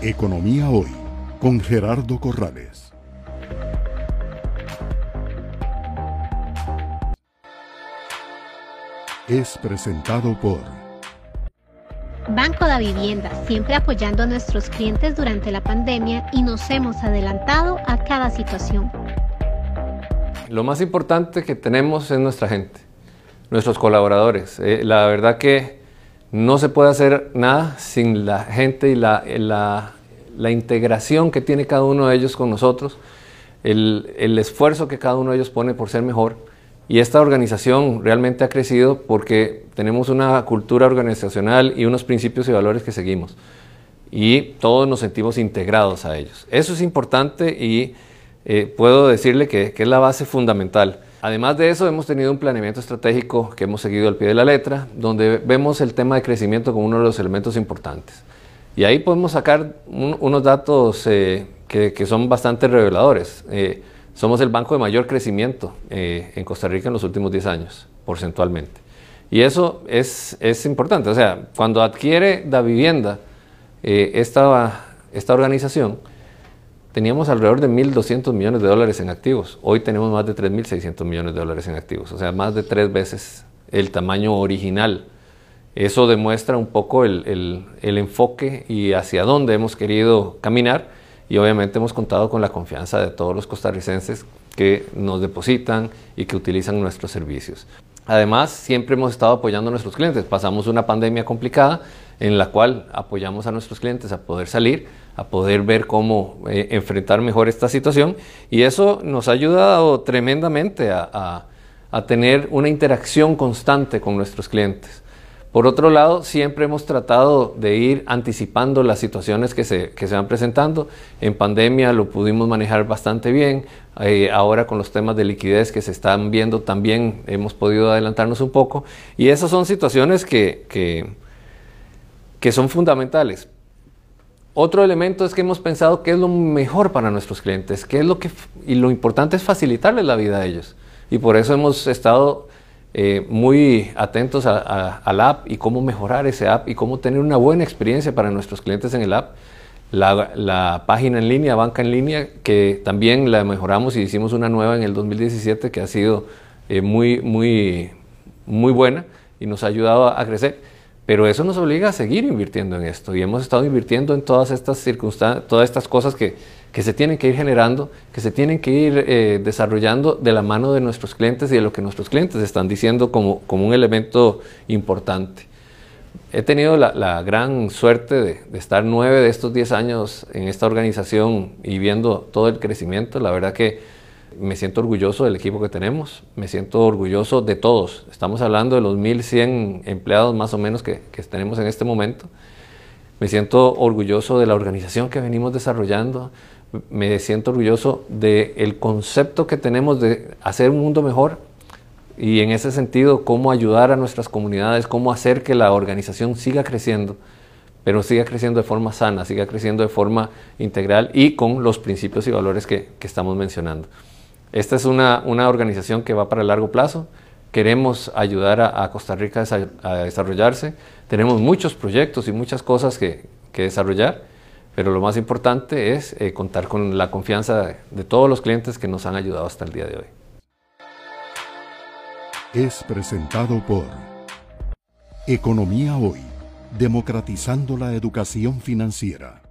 Economía Hoy con Gerardo Corrales. Es presentado por Banco de Vivienda, siempre apoyando a nuestros clientes durante la pandemia y nos hemos adelantado a cada situación. Lo más importante que tenemos es nuestra gente, nuestros colaboradores. Eh, la verdad que no se puede hacer nada sin la gente y la, la, integración que tiene cada uno de ellos con nosotros, el, el esfuerzo que cada uno de ellos pone por ser mejor. Y esta organización realmente ha crecido porque tenemos una cultura organizacional y unos principios y valores que seguimos. Y todos nos sentimos integrados a ellos. Eso es importante y eh, puedo decirle que, que, es la base fundamental. Además de eso, hemos tenido un planeamiento estratégico que hemos seguido al pie de la letra, donde vemos el tema de crecimiento como uno de los elementos importantes. Y ahí podemos sacar unos datos eh, que, son bastante reveladores. Eh, somos el banco de mayor crecimiento eh, en Costa Rica en los últimos 10 años, porcentualmente. Y eso es, es importante. O sea, cuando adquiere la vivienda esta, esta organización, teníamos alrededor de 1.200 millones de dólares en activos. Hoy tenemos más de 3.600 millones de dólares en activos. O sea, más de tres veces el tamaño original. Eso demuestra un poco el, el, el enfoque y hacia dónde hemos querido caminar y obviamente hemos contado con la confianza de todos los costarricenses que nos depositan y que utilizan nuestros servicios. Además, siempre hemos estado apoyando a nuestros clientes. Pasamos una pandemia complicada en la cual apoyamos a nuestros clientes a poder salir, a poder ver cómo eh, enfrentar mejor esta situación y eso nos ha ayudado tremendamente a, a, tener una interacción constante con nuestros clientes. Por otro lado, siempre hemos tratado de ir anticipando las situaciones que se, que se van presentando. En pandemia lo pudimos manejar bastante bien. Eh, ahora con los temas de liquidez que se están viendo también hemos podido adelantarnos un poco. Y esas son situaciones que, que, que son fundamentales. Otro elemento es que hemos pensado qué es lo mejor para nuestros clientes, qué es lo que y lo importante es facilitarles la vida a ellos. Y por eso hemos estado eh, muy atentos a, la app y cómo mejorar ese app y cómo tener una buena experiencia para nuestros clientes en el app. La, página en línea, banca en línea, que también la mejoramos y hicimos una nueva en el 2017 que ha sido eh, muy, muy, muy buena y nos ha ayudado a, a crecer. Pero eso nos obliga a seguir invirtiendo en esto y hemos estado invirtiendo en todas estas circunstancias, todas estas cosas que, que se tienen que ir generando, que se tienen que ir eh, desarrollando de la mano de nuestros clientes y de lo que nuestros clientes están diciendo como, como un elemento importante. He tenido la, la gran suerte de, de, estar nueve de estos diez años en esta organización y viendo todo el crecimiento. La verdad que me siento orgulloso del equipo que tenemos, me siento orgulloso de todos. Estamos hablando de los 1.100 empleados más o menos que, que tenemos en este momento. Me siento orgulloso de la organización que venimos desarrollando, me siento orgulloso del concepto que tenemos de hacer un mundo mejor y en ese sentido cómo ayudar a nuestras comunidades, cómo hacer que la organización siga creciendo, pero siga creciendo de forma sana, siga creciendo de forma integral y con los principios y valores que, que estamos mencionando. Esta es una, una, organización que va para el largo plazo. Queremos ayudar a, Costa Rica a, desarrollarse. Tenemos muchos proyectos y muchas cosas que, que desarrollar pero lo más importante es eh, contar con la confianza de todos los clientes que nos han ayudado hasta el día de hoy. Es presentado por Economía Hoy, democratizando la educación financiera.